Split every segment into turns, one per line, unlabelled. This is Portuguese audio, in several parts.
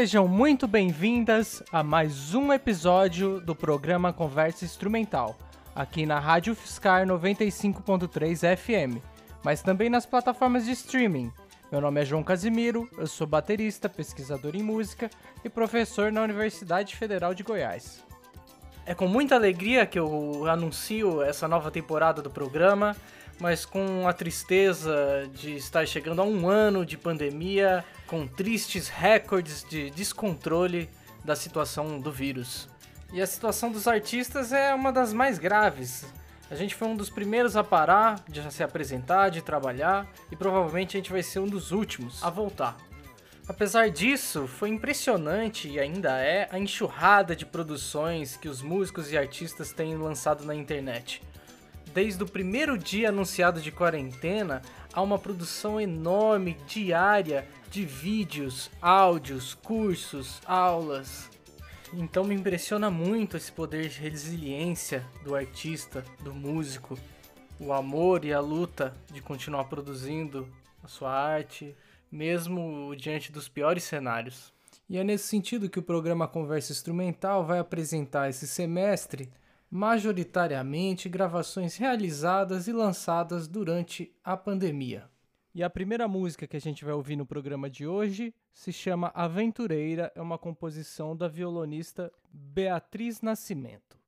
Sejam muito bem-vindas a mais um episódio do programa Conversa Instrumental, aqui na Rádio Fiscar 95.3 FM, mas também nas plataformas de streaming. Meu nome é João Casimiro, eu sou baterista, pesquisador em música e professor na Universidade Federal de Goiás. É com muita alegria que eu anuncio essa nova temporada do programa, mas com a tristeza de estar chegando a um ano de pandemia, com tristes recordes de descontrole da situação do vírus. E a situação dos artistas é uma das mais graves. A gente foi um dos primeiros a parar de se apresentar, de trabalhar, e provavelmente a gente vai ser um dos últimos a voltar. Apesar disso, foi impressionante e ainda é a enxurrada de produções que os músicos e artistas têm lançado na internet desde o primeiro dia anunciado de quarentena, há uma produção enorme, diária, de vídeos, áudios, cursos, aulas. Então me impressiona muito esse poder de resiliência do artista, do músico, o amor e a luta de continuar produzindo a sua arte, mesmo diante dos piores cenários. E é nesse sentido que o programa Conversa Instrumental vai apresentar esse semestre majoritariamente gravações realizadas e lançadas durante a pandemia. E a primeira música que a gente vai ouvir no programa de hoje se chama Aventureira, é uma composição da violonista Beatriz Nascimento.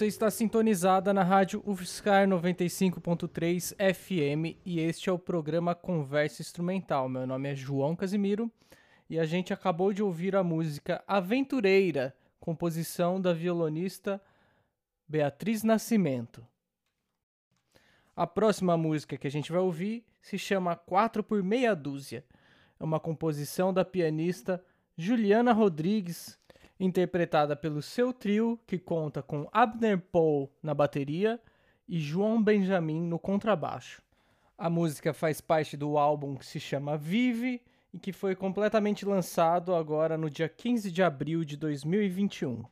Você está sintonizada na rádio UFSCar 95.3 FM e este é o programa Conversa Instrumental. Meu nome é João Casimiro e a gente acabou de ouvir a música Aventureira, composição da violonista Beatriz Nascimento. A próxima música que a gente vai ouvir se chama Quatro por Meia Dúzia. É uma composição da pianista Juliana Rodrigues interpretada pelo seu trio, que conta com Abner Paul na bateria e João Benjamin no contrabaixo. A música faz parte do álbum que se chama Vive e que foi completamente lançado agora no dia 15 de abril de 2021.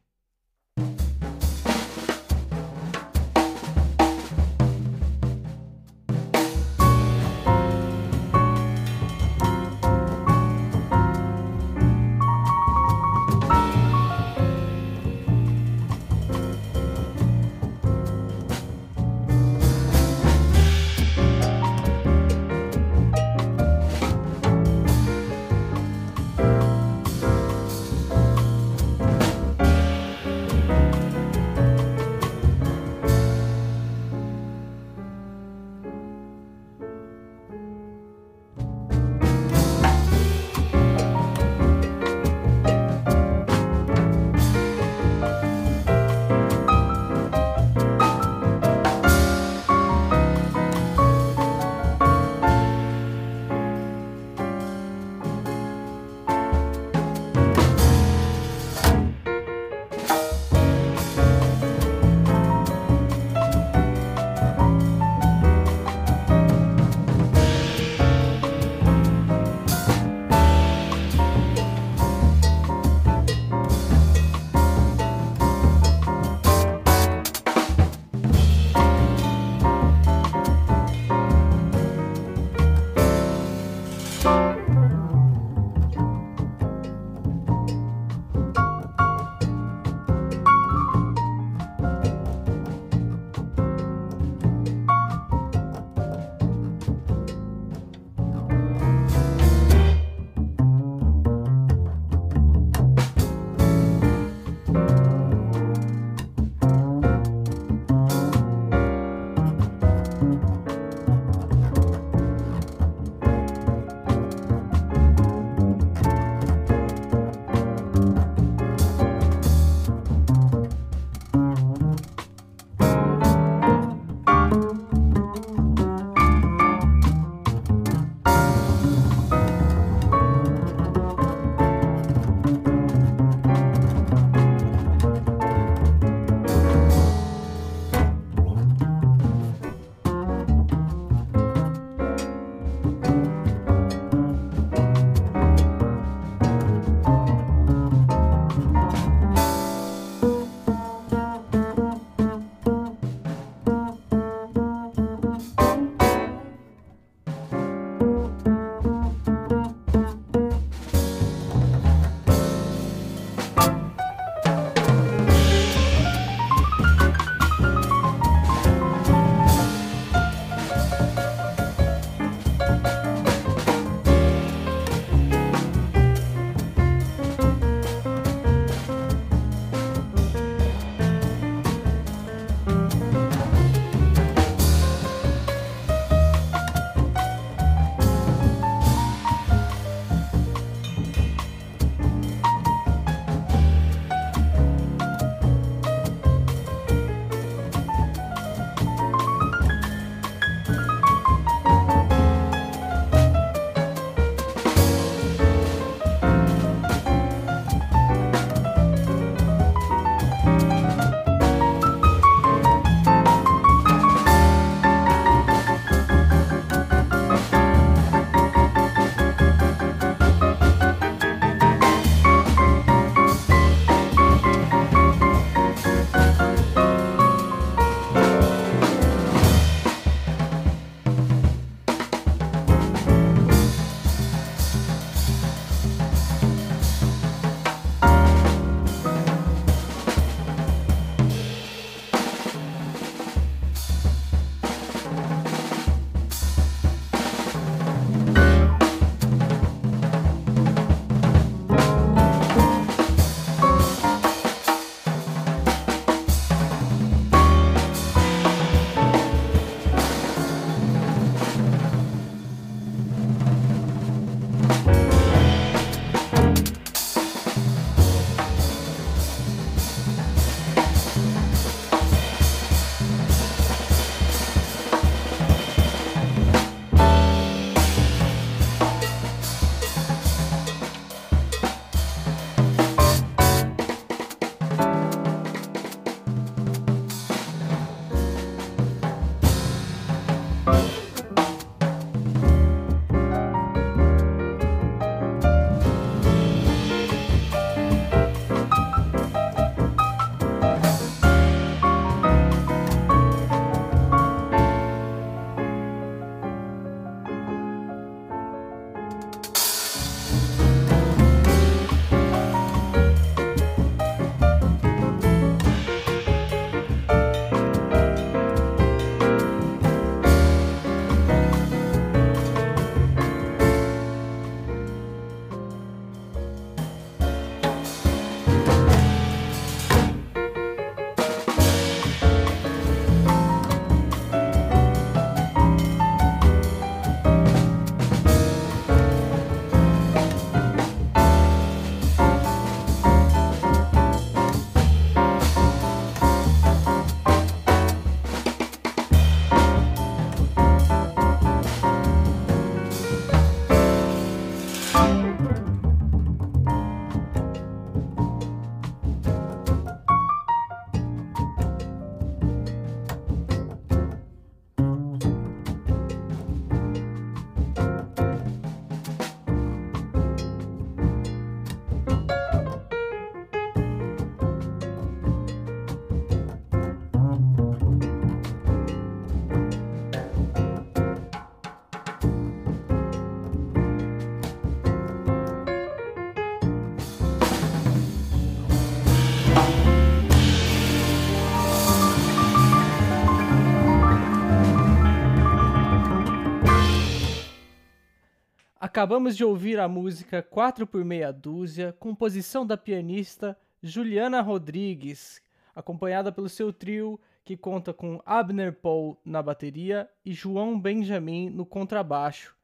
Acabamos de ouvir a música 4 por meia dúzia, composição da pianista Juliana Rodrigues, acompanhada pelo seu trio que conta com Abner Paul na bateria e João Benjamin no contrabaixo.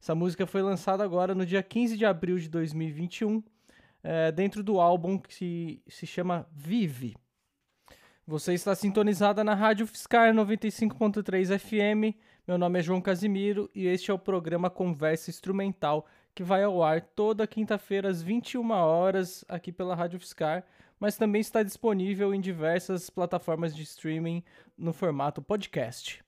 Essa música foi lançada agora no dia 15 de abril de 2021, é, dentro do álbum que se chama Vive. Você está sintonizada na Rádio Fiscar 95.3 FM. Meu nome é João Casimiro e este é o programa Conversa Instrumental, que vai ao ar toda quinta-feira às 21 horas aqui pela Rádio Fiscar, mas também está disponível em diversas plataformas de streaming no formato podcast.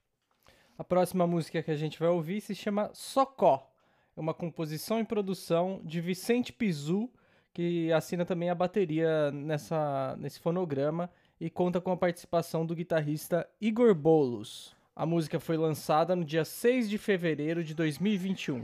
A próxima música que a gente vai ouvir se chama Socó. É uma composição e produção de Vicente Pizu, que assina também a bateria nessa, nesse fonograma e conta com a participação do guitarrista Igor Bolos. A música foi lançada no dia 6 de fevereiro de 2021.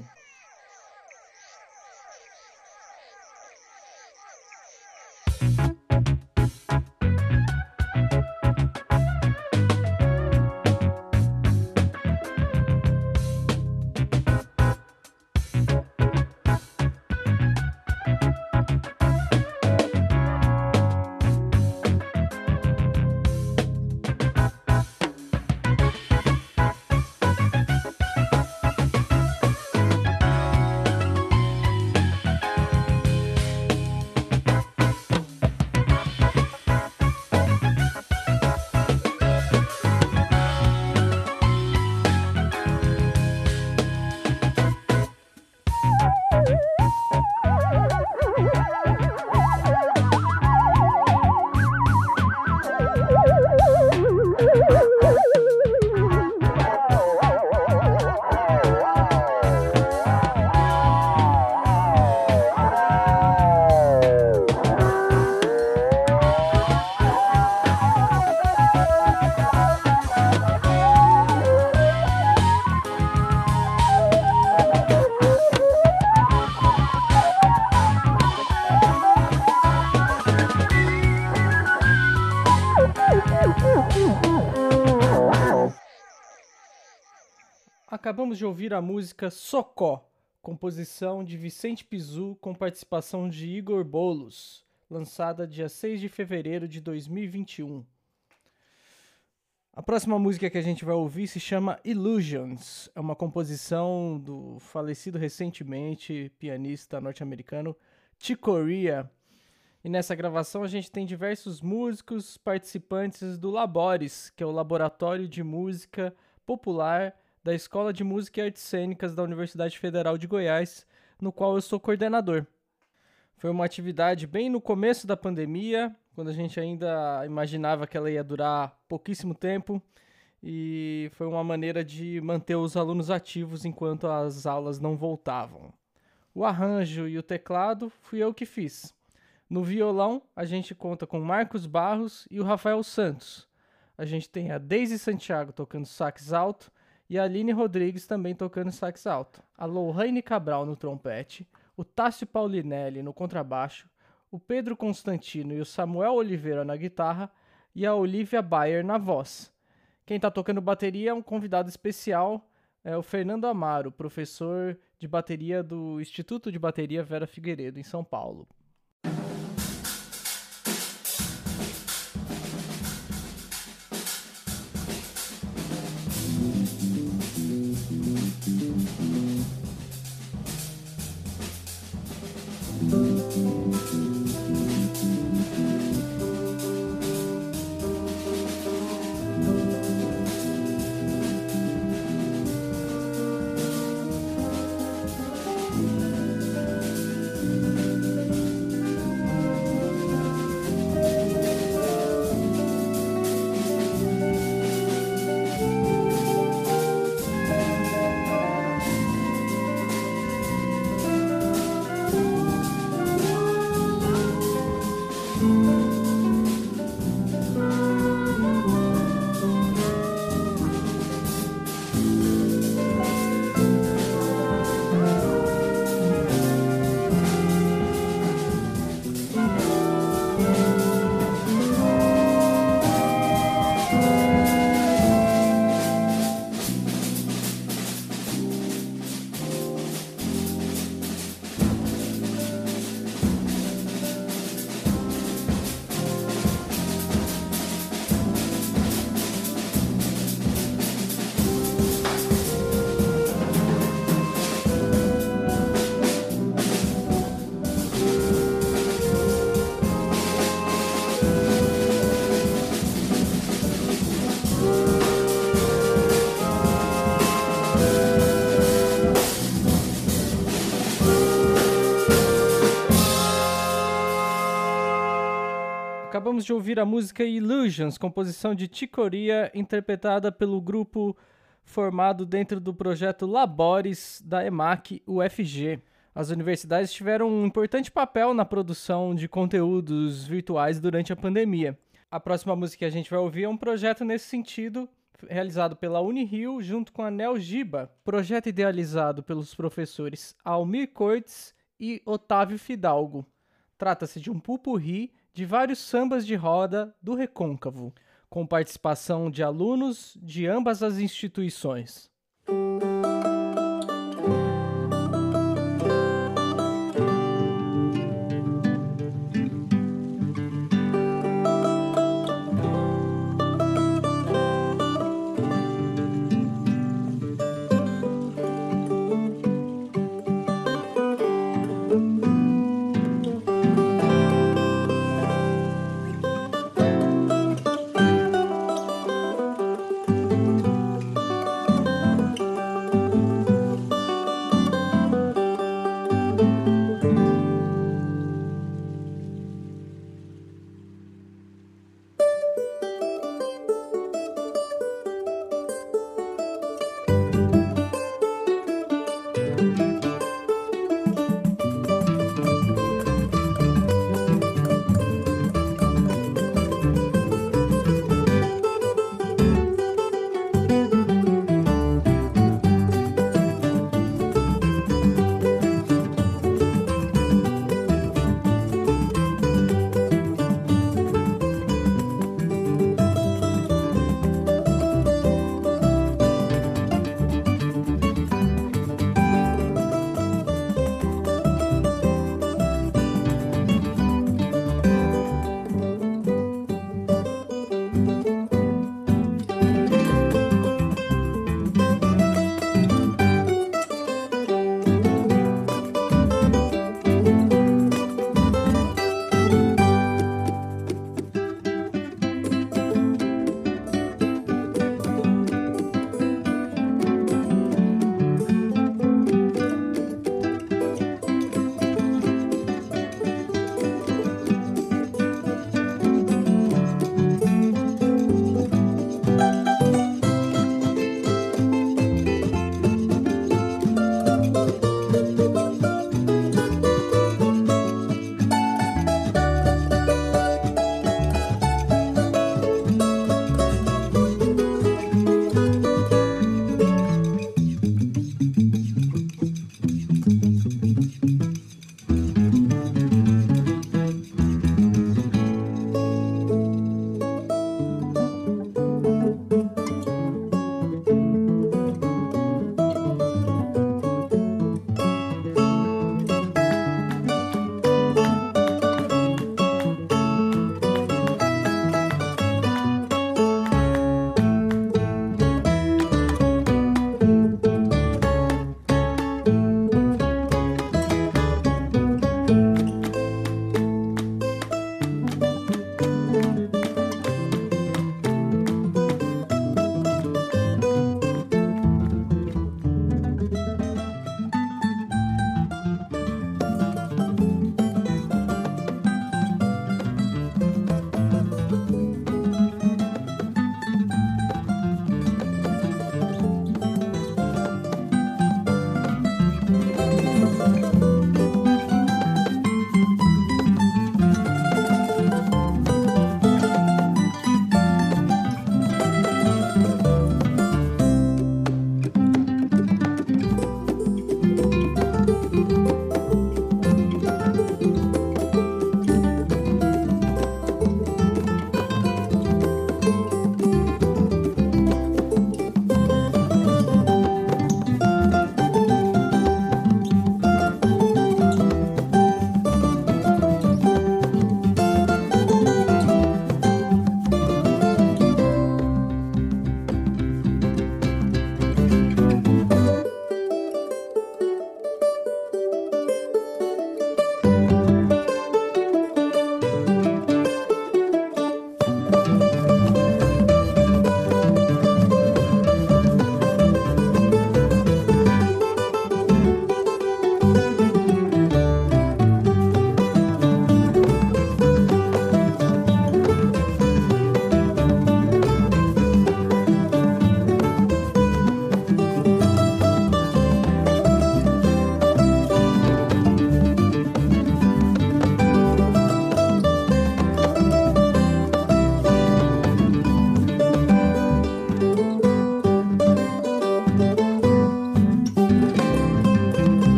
Acabamos de ouvir a música Socó, composição de Vicente Pizu com participação de Igor Bolos, lançada dia 6 de fevereiro de 2021. A próxima música que a gente vai ouvir se chama Illusions. É uma composição do falecido recentemente pianista norte-americano Chick Corea. E nessa gravação a gente tem diversos músicos participantes do Labores, que é o Laboratório de Música Popular da Escola de Música e Artes Cênicas da Universidade Federal de Goiás, no qual eu sou coordenador. Foi uma atividade bem no começo da pandemia, quando a gente ainda imaginava que ela ia durar pouquíssimo tempo, e foi uma maneira de manter os alunos ativos enquanto as aulas não voltavam. O arranjo e o teclado fui eu que fiz. No violão, a gente conta com Marcos Barros e o Rafael Santos. A gente tem a Daisy Santiago tocando sax alto e a Aline Rodrigues também tocando sax alto, a Lohane Cabral no trompete, o Tássio Paulinelli no contrabaixo, o Pedro Constantino e o Samuel Oliveira na guitarra e a Olivia Bayer na voz. Quem está tocando bateria é um convidado especial, é o Fernando Amaro, professor de bateria do Instituto de Bateria Vera Figueiredo, em São Paulo. Acabamos de ouvir a música Illusions, composição de Ticoria, interpretada pelo grupo formado dentro do projeto Labores da EMAC UFG. As universidades tiveram um importante papel na produção de conteúdos virtuais durante a pandemia. A próxima música que a gente vai ouvir é um projeto nesse sentido, realizado pela Unirio junto com a Nelgiba, projeto idealizado pelos professores Almir Cortes e Otávio Fidalgo. Trata-se de um pupurri de vários sambas de roda do Recôncavo, com participação de alunos de ambas as instituições.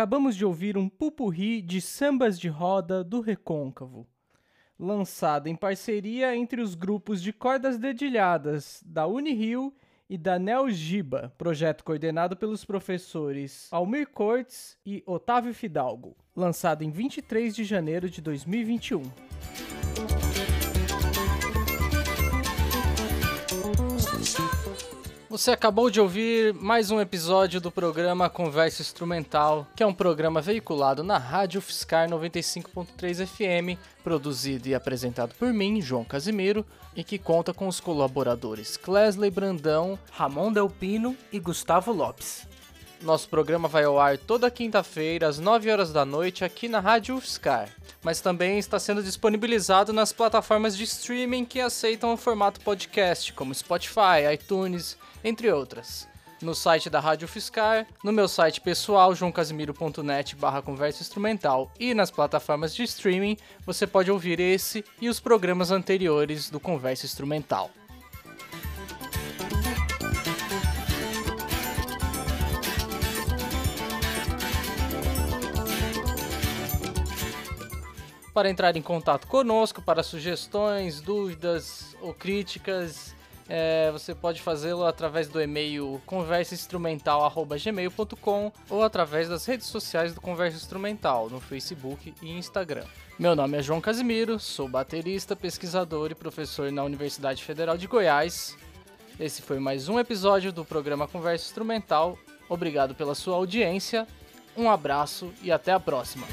Acabamos de ouvir um pupurri de sambas de roda do Recôncavo, lançado em parceria entre os grupos de cordas dedilhadas da Unirio e da Giba, projeto coordenado pelos professores Almir Cortes e Otávio Fidalgo, lançado em 23 de janeiro de 2021. Você acabou de ouvir mais um episódio do programa Conversa Instrumental, que é um programa veiculado na Rádio Fiscar 95.3 FM, produzido e apresentado por mim, João Casimiro, e que conta com os colaboradores Clesley Brandão, Ramon Delpino e Gustavo Lopes. Nosso programa vai ao ar toda quinta-feira, às 9 horas da noite, aqui na Rádio UFSCar, mas também está sendo disponibilizado nas plataformas de streaming que aceitam o formato podcast, como Spotify, iTunes, entre outras. No site da Rádio Fiscar, no meu site pessoal, joãocasimiro.net barra conversa instrumental e nas plataformas de streaming, você pode ouvir esse e os programas anteriores do Conversa Instrumental. Para entrar em contato conosco, para sugestões, dúvidas ou críticas, é, você pode fazê-lo através do e-mail conversainstrumental.gmail.com ou através das redes sociais do Conversa Instrumental, no Facebook e Instagram. Meu nome é João Casimiro, sou baterista, pesquisador e professor na Universidade Federal de Goiás. Esse foi mais um episódio do programa Conversa Instrumental. Obrigado pela sua audiência, um abraço e até a próxima.